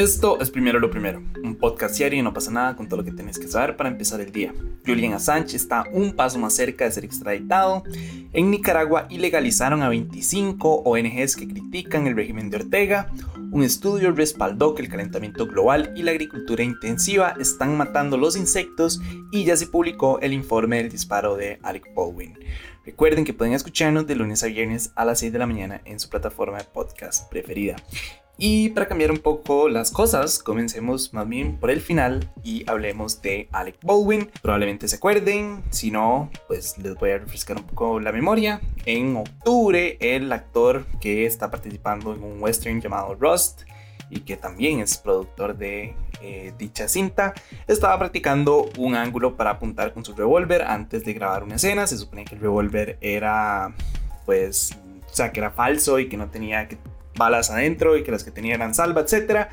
Esto es Primero lo Primero, un podcast diario y no pasa nada con todo lo que tienes que saber para empezar el día. Julian Assange está un paso más cerca de ser extraditado. En Nicaragua ilegalizaron a 25 ONGs que critican el régimen de Ortega. Un estudio respaldó que el calentamiento global y la agricultura intensiva están matando los insectos y ya se publicó el informe del disparo de Alec Baldwin. Recuerden que pueden escucharnos de lunes a viernes a las 6 de la mañana en su plataforma de podcast preferida. Y para cambiar un poco las cosas, comencemos más bien por el final y hablemos de Alec Baldwin. Probablemente se acuerden, si no, pues les voy a refrescar un poco la memoria. En octubre, el actor que está participando en un western llamado Rust y que también es productor de eh, dicha cinta, estaba practicando un ángulo para apuntar con su revólver antes de grabar una escena. Se supone que el revólver era, pues, o sea, que era falso y que no tenía que balas adentro y que las que tenían eran salva, etc.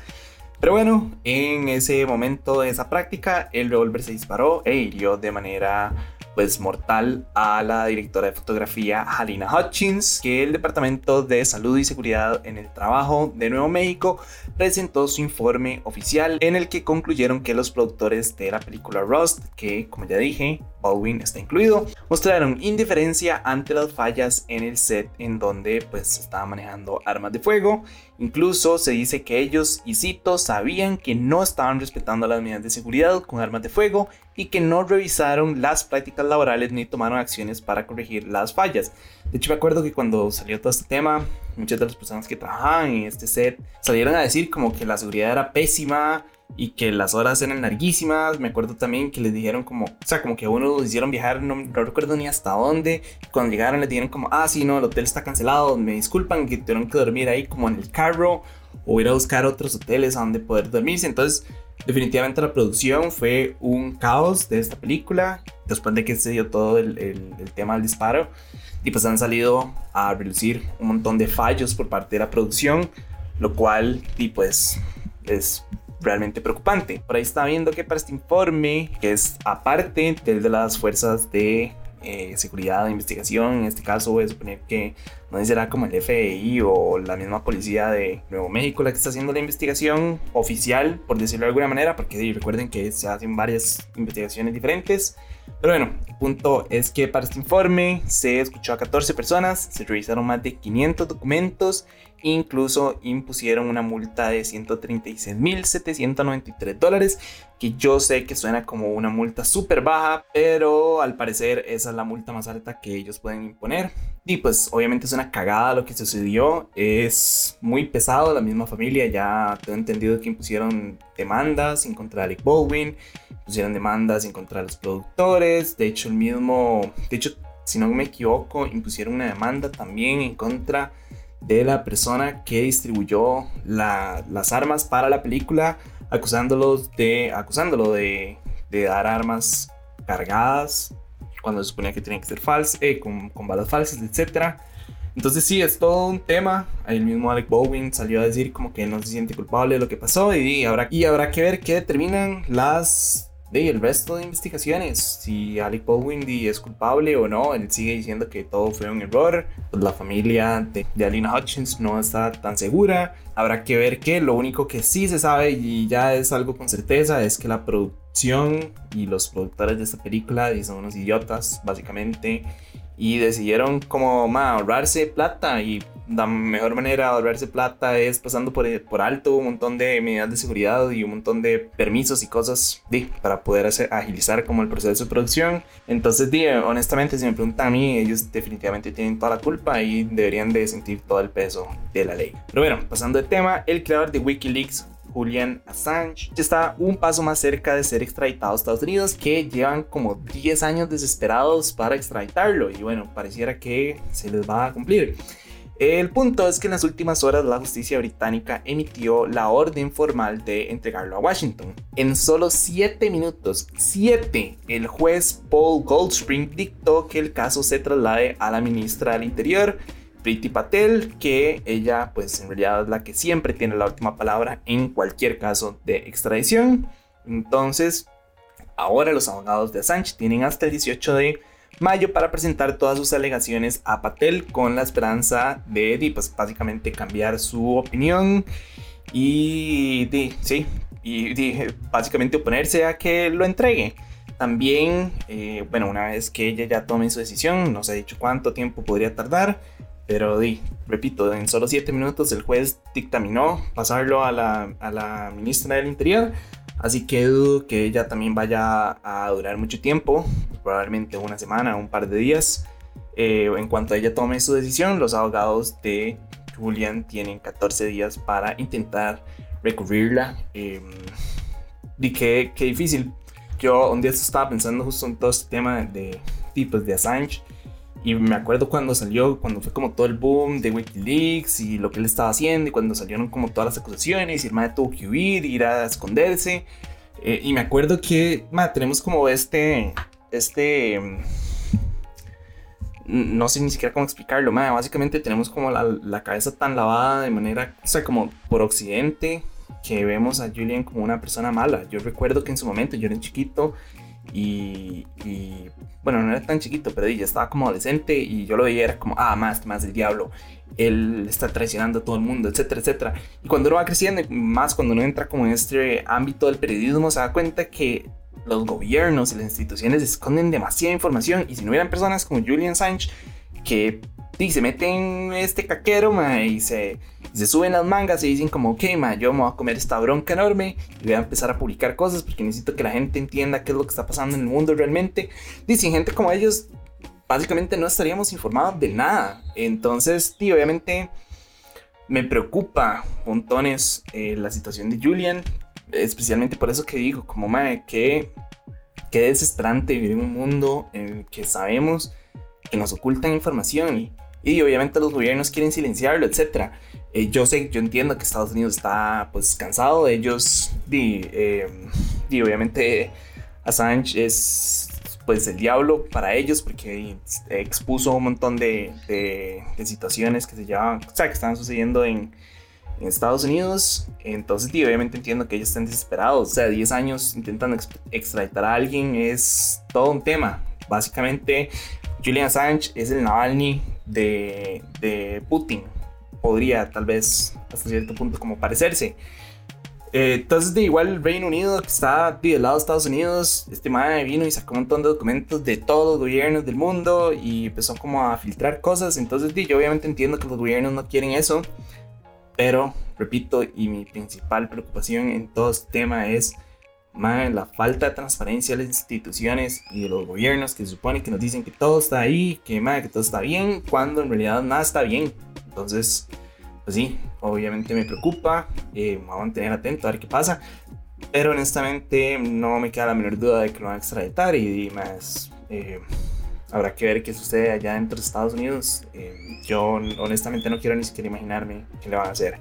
Pero bueno, en ese momento de esa práctica, el revólver se disparó e hirió de manera pues mortal a la directora de fotografía Halina Hutchins, que el Departamento de Salud y Seguridad en el Trabajo de Nuevo México presentó su informe oficial en el que concluyeron que los productores de la película Rust, que como ya dije, Baldwin está incluido, mostraron indiferencia ante las fallas en el set en donde pues se estaba manejando armas de fuego. Incluso se dice que ellos, y cito, sabían que no estaban respetando las medidas de seguridad con armas de fuego y que no revisaron las prácticas laborales ni tomaron acciones para corregir las fallas. De hecho, me acuerdo que cuando salió todo este tema, muchas de las personas que trabajaban en este set salieron a decir como que la seguridad era pésima, y que las horas eran larguísimas. Me acuerdo también que les dijeron como, o sea, como que a uno los hicieron viajar, no, recuerdo ni hasta dónde. Cuando llegaron les dijeron como, ah, sí, no, el hotel está cancelado, me disculpan que tuvieron que dormir ahí como en el carro o ir a buscar otros hoteles a donde poder dormirse. Entonces, definitivamente la producción fue un caos de esta película. Después de que se dio todo el, el tema del disparo. Y pues han salido a reducir un montón de fallos por parte de la producción. Lo cual, y pues, es realmente preocupante. Por ahí está viendo que para este informe, que es aparte del de las fuerzas de eh, seguridad de investigación, en este caso voy a suponer que no será como el FBI o la misma policía de Nuevo México la que está haciendo la investigación oficial, por decirlo de alguna manera, porque recuerden que se hacen varias investigaciones diferentes. Pero bueno, el punto es que para este informe se escuchó a 14 personas, se revisaron más de 500 documentos Incluso impusieron una multa de 136.793 dólares, que yo sé que suena como una multa súper baja, pero al parecer esa es la multa más alta que ellos pueden imponer. Y pues obviamente es una cagada lo que sucedió, es muy pesado, la misma familia ya tengo entendido que impusieron demandas en contra de Alec Baldwin, pusieron demandas en contra de los productores, de hecho el mismo, de hecho si no me equivoco, impusieron una demanda también en contra de la persona que distribuyó las armas para la película, acusándolos de, acusándolo de, dar armas cargadas cuando se suponía que tenían que ser falsas, eh, con, con, balas falsas, etc. Entonces sí, es todo un tema. El mismo Alec Baldwin salió a decir como que no se siente culpable de lo que pasó y, habrá, y habrá que ver qué determinan las de el resto de investigaciones, si Alec Baldwin es culpable o no, él sigue diciendo que todo fue un error, pues la familia de, de, Alina Hutchins no está tan segura, habrá que ver que lo único que sí se sabe y ya es algo con certeza es que la y los productores de esta película son unos idiotas básicamente y decidieron como ahorrarse plata y la mejor manera de ahorrarse plata es pasando por, alto un montón de medidas de seguridad y un montón de permisos y cosas para poder hacer, agilizar como el proceso de producción. Entonces, di, honestamente, si me preguntan a mí, ellos definitivamente tienen toda la culpa y deberían de sentir todo el peso de la ley. Pero bueno, pasando de tema, el creador de Wikileaks Julian Assange está un paso más cerca de ser extraditado a Estados Unidos, que llevan como 10 años desesperados para extraditarlo y bueno, pareciera que se les va a cumplir. El punto es que en las últimas horas la justicia británica emitió la orden formal de entregarlo a Washington. En solo 7 minutos, 7, el juez Paul Goldspring dictó que el caso se traslade a la ministra del Interior, Priti Patel, que ella pues en realidad es la que siempre tiene la última palabra en cualquier caso de extradición. Entonces, ahora los abogados de Assange tienen hasta el 18 de mayo para presentar todas sus alegaciones a Patel con la esperanza de, pues, básicamente cambiar su opinión y sí, y básicamente oponerse a que lo entregue. También, eh, bueno, una vez que ella ya tome su decisión, no se ha dicho cuánto tiempo podría tardar, pero di, repito, en solo siete minutos el juez dictaminó pasarlo a la, a la ministra del Interior, así que dudo que ella también vaya a durar mucho tiempo, probablemente una semana, un par de días. Eh, en cuanto ella tome su decisión, los abogados de Julian tienen 14 días para intentar recurrirla. Eh, y qué, qué difícil, yo un día estaba pensando justo en todo este tema de tipos de Assange. Y me acuerdo cuando salió, cuando fue como todo el boom de Wikileaks y lo que él estaba haciendo, y cuando salieron como todas las acusaciones, y el madre tuvo que huir, ir a esconderse. Eh, y me acuerdo que tenemos como este, este, mm, no sé ni siquiera cómo explicarlo, madre, básicamente tenemos como la, la, cabeza tan lavada de manera, o sea, como por occidente, que vemos a Julian como una persona mala. Yo recuerdo que en su momento yo era chiquito y, bueno, no era tan chiquito, pero ya estaba como adolescente y yo lo veía era como, ah, más, más del diablo. Él está traicionando a todo el mundo, etcétera, etcétera. Y cuando uno va creciendo, más cuando uno entra como en este ámbito del periodismo, se da cuenta que los gobiernos y las instituciones esconden demasiada información y si no hubieran personas como Julian Assange que y se meten este caquero, y se, se suben las mangas y dicen como, ok, ma, yo me voy a comer esta bronca enorme y voy a empezar a publicar cosas porque necesito que la gente entienda qué es lo que está pasando en el mundo realmente. Dicen gente como ellos, básicamente no estaríamos informados de nada. Entonces, tío, obviamente me preocupa montones eh, la situación de Julian, especialmente por eso que digo, como, ma, que, que desesperante vivir en un mundo en el que sabemos que nos ocultan información y y obviamente los gobiernos quieren silenciarlo, etc. Eh, yo sé, yo entiendo que Estados Unidos está pues cansado de ellos y, eh, y obviamente Assange es pues el diablo para ellos porque expuso un montón de, de, situaciones que se llevaban, o que estaban sucediendo en, Estados Unidos. Entonces, obviamente entiendo que ellos están desesperados. O sea, 10 años intentando extraditar a alguien es todo un tema. Básicamente, Julian Assange es el Navalny de, de Putin. Podría tal vez hasta cierto punto como parecerse. Eh, entonces, de igual Reino Unido, que está del lado de Estados Unidos, este madre vino y sacó un montón de documentos de todos los gobiernos del mundo y empezó como a filtrar cosas. Entonces, yo obviamente entiendo que los gobiernos no quieren eso, pero repito, y mi principal preocupación en todo este tema es la falta de transparencia de las instituciones y de los gobiernos que se supone que nos dicen que todo está ahí, que, que todo está bien, cuando en realidad nada está bien. Entonces, pues sí, obviamente me preocupa, eh, voy a mantener atento a ver qué pasa, pero honestamente no me queda la menor duda de que lo van a extraditar y, más eh, habrá que ver qué sucede allá dentro de Estados Unidos. Eh, yo honestamente no quiero ni siquiera imaginarme qué le van a hacer.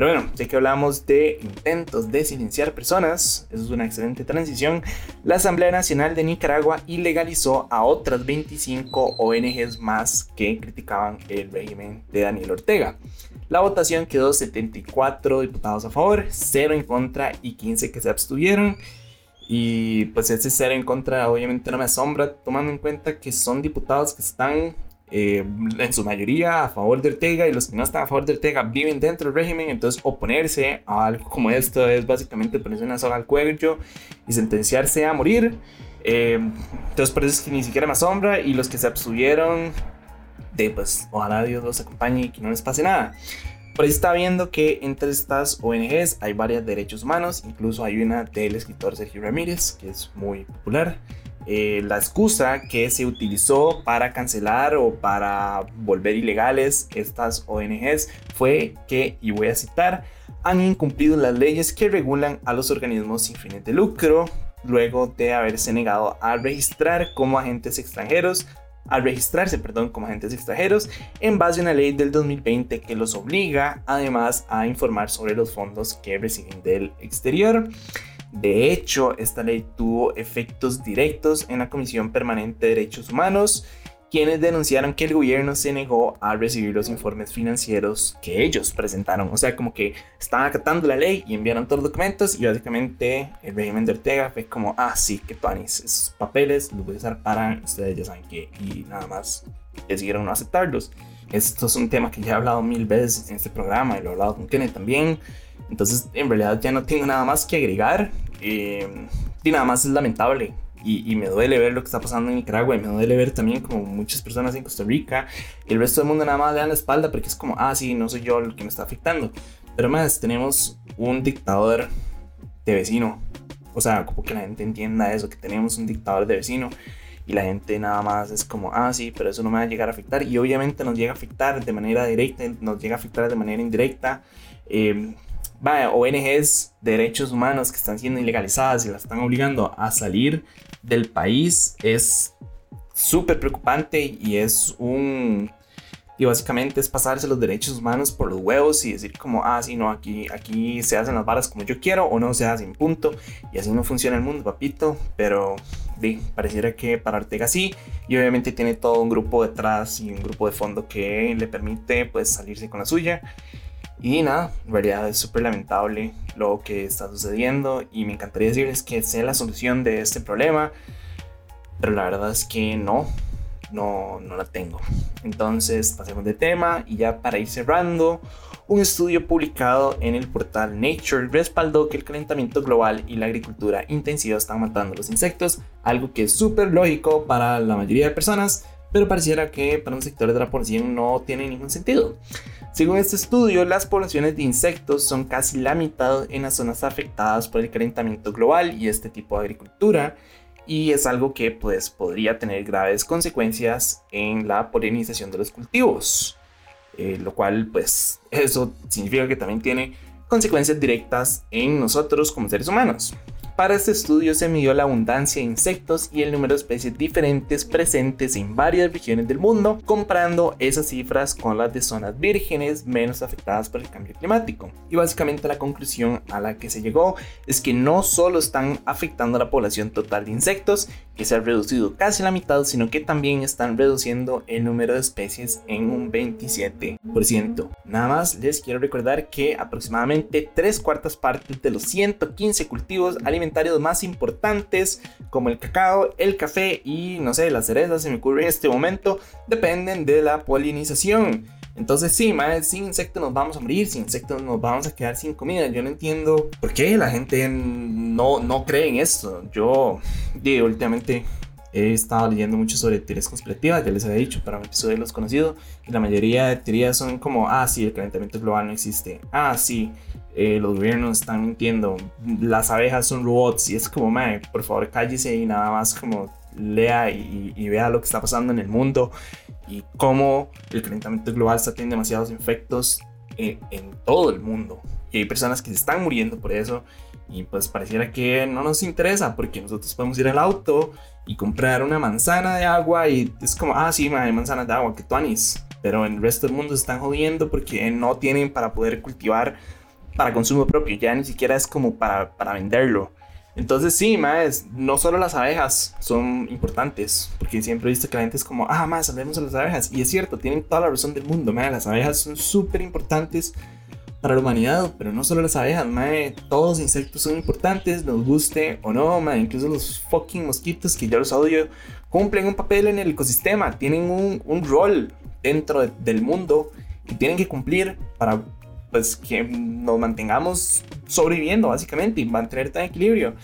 Pero bueno, ya que hablamos de intentos de silenciar personas, eso es una excelente transición, la Asamblea Nacional de Nicaragua ilegalizó a otras 25 ONGs más que criticaban el régimen de Daniel Ortega. La votación quedó 74 diputados a favor, 0 en contra y 15 que se abstuvieron. Y pues ese 0 en contra obviamente no me asombra, tomando en cuenta que son diputados que están eh, en su mayoría a favor de Ortega y los que no están a favor de Ortega viven dentro del régimen, entonces oponerse a algo como esto es básicamente ponerse una soga al cuello y sentenciarse a morir. Eh, entonces por eso es que ni siquiera me asombra y los que se abstuvieron de pues ojalá Dios los acompañe y que no les pase nada. Por ahí está viendo que entre estas ONGs hay varios derechos humanos, incluso hay una del escritor Sergio Ramírez, que es muy popular. Eh, la excusa que se utilizó para cancelar o para volver ilegales estas ONGs fue que, y voy a citar, han incumplido las leyes que regulan a los organismos sin fines de lucro luego de haberse negado a registrar como agentes extranjeros al registrarse, perdón, como agentes extranjeros en base a una ley del 2020 que los obliga además a informar sobre los fondos que reciben del exterior. De hecho, esta ley tuvo efectos directos en la Comisión Permanente de Derechos Humanos, quienes denunciaron que el gobierno se negó a recibir los informes financieros que ellos presentaron. O sea, como que estaban acatando la ley y enviaron todos los documentos y básicamente el régimen de Ortega fue como, ah, sí, que panis, esos papeles los voy a usar para, ustedes ya saben que, y nada más decidieron no aceptarlos. Esto es un tema que ya he hablado mil veces en este programa y lo he hablado con Kenneth también. Entonces, en realidad ya no tengo nada más que agregar. Eh, y nada más es lamentable. Y, me duele ver lo que está pasando en Nicaragua y me duele ver también como muchas personas en Costa Rica y el resto del mundo nada más le dan la espalda porque es como, ah, sí, no soy yo el que me está afectando. Pero más, tenemos un dictador de vecino. O sea, como que la gente entienda eso, que tenemos un dictador de vecino y la gente nada más es como, ah, sí, pero eso no me va a llegar a afectar. Y obviamente nos llega a afectar de manera directa, nos llega a afectar de manera indirecta. Eh, vaya, ONGs de derechos humanos que están siendo ilegalizadas y las están obligando a salir del país es súper preocupante y es un... Y básicamente es pasarse los derechos humanos por los huevos y decir como, ah, sí, no, aquí, aquí se hacen las varas como yo quiero o no se hacen, punto. Y así no funciona el mundo, papito. Pero sí, pareciera que para Ortega sí. Y obviamente tiene todo un grupo detrás y un grupo de fondo que le permite pues salirse con la suya. Y nada, en realidad es súper lamentable lo que está sucediendo y me encantaría decirles que sea la solución de este problema, pero la verdad es que no, no, no la tengo. Entonces pasemos de tema y ya para ir cerrando, un estudio publicado en el portal Nature respaldó que el calentamiento global y la agricultura intensiva están matando a los insectos, algo que es súper lógico para la mayoría de personas, pero pareciera que para un sector de la población no tiene ningún sentido. Según este estudio, las poblaciones de insectos son casi la mitad en las zonas afectadas por el calentamiento global y este tipo de agricultura, y es algo que pues, podría tener graves consecuencias en la polinización de los cultivos, eh, lo cual pues eso significa que también tiene consecuencias directas en nosotros como seres humanos. Para este estudio se midió la abundancia de insectos y el número de especies diferentes presentes en varias regiones del mundo, comparando esas cifras con las de zonas vírgenes menos afectadas por el cambio climático. Y básicamente la conclusión a la que se llegó es que no solo están afectando a la población total de insectos, que se ha reducido casi la mitad, sino que también están reduciendo el número de especies en un 27%. Nada más les quiero recordar que aproximadamente 3 cuartas partes de los 115 cultivos alimentarios más importantes, como el cacao, el café y no sé, las cerezas, se me ocurre en este momento, dependen de la polinización. Entonces sí, sin insectos nos vamos a morir, sin insectos nos vamos a quedar sin comida. Yo no entiendo por qué la gente no, no cree en esto. Yo, digo, últimamente he estado leyendo mucho sobre teorías conspirativas, ya les había dicho para un episodio de los conocidos, y la mayoría de teorías son como, ah, sí, el calentamiento global no existe, ah, sí, eh, los gobiernos están mintiendo, las abejas son robots, y es como, man, por favor cállese y nada más como lea y, vea lo que está pasando en el mundo y cómo el calentamiento global está teniendo demasiados efectos en, en, todo el mundo. Y hay personas que se están muriendo por eso y pues pareciera que no nos interesa porque nosotros podemos ir al auto y comprar una manzana de agua y es como, ah, sí, hay manzanas de agua, que tú anís. Pero en el resto del mundo se están jodiendo porque no tienen para poder cultivar para consumo propio, ya ni siquiera es como para, para venderlo. Entonces sí, más, no solo las abejas son importantes, porque siempre he visto que la gente es como, ah, más, salvemos a las abejas. Y es cierto, tienen toda la razón del mundo, más, las abejas son súper importantes para la humanidad, pero no solo las abejas, mae, todos los insectos son importantes, nos guste o no, mae, incluso los fucking mosquitos que yo los odio, cumplen un papel en el ecosistema, tienen un, un rol dentro del mundo y tienen que cumplir para pues que nos mantengamos sobreviviendo básicamente y mantener tan equilibrio.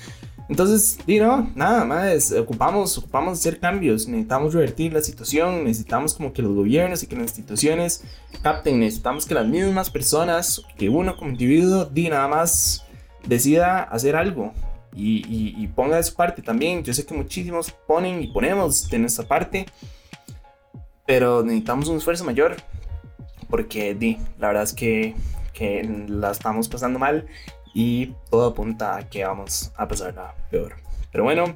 Entonces, y no, nada más, ocupamos, ocupamos hacer cambios, necesitamos revertir la situación, necesitamos como que los gobiernos y que las instituciones capten, necesitamos que las mismas personas, que uno como individuo, di nada más decida hacer algo y, y, ponga de su parte también. Yo sé que muchísimos ponen y ponemos de nuestra parte, pero necesitamos un esfuerzo mayor porque di, la verdad es que que la estamos pasando mal y todo apunta a que vamos a pasarla peor. Pero bueno,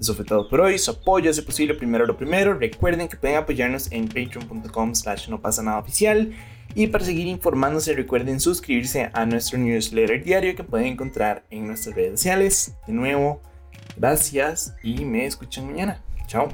eso fue todo por hoy. Su apoyo es posible primero lo primero. Recuerden que pueden apoyarnos en patreon.com slash no pasa nada oficial. Y para seguir informándose recuerden suscribirse a nuestro newsletter diario que pueden encontrar en nuestras redes sociales. De nuevo, gracias y me escuchan mañana. Chao.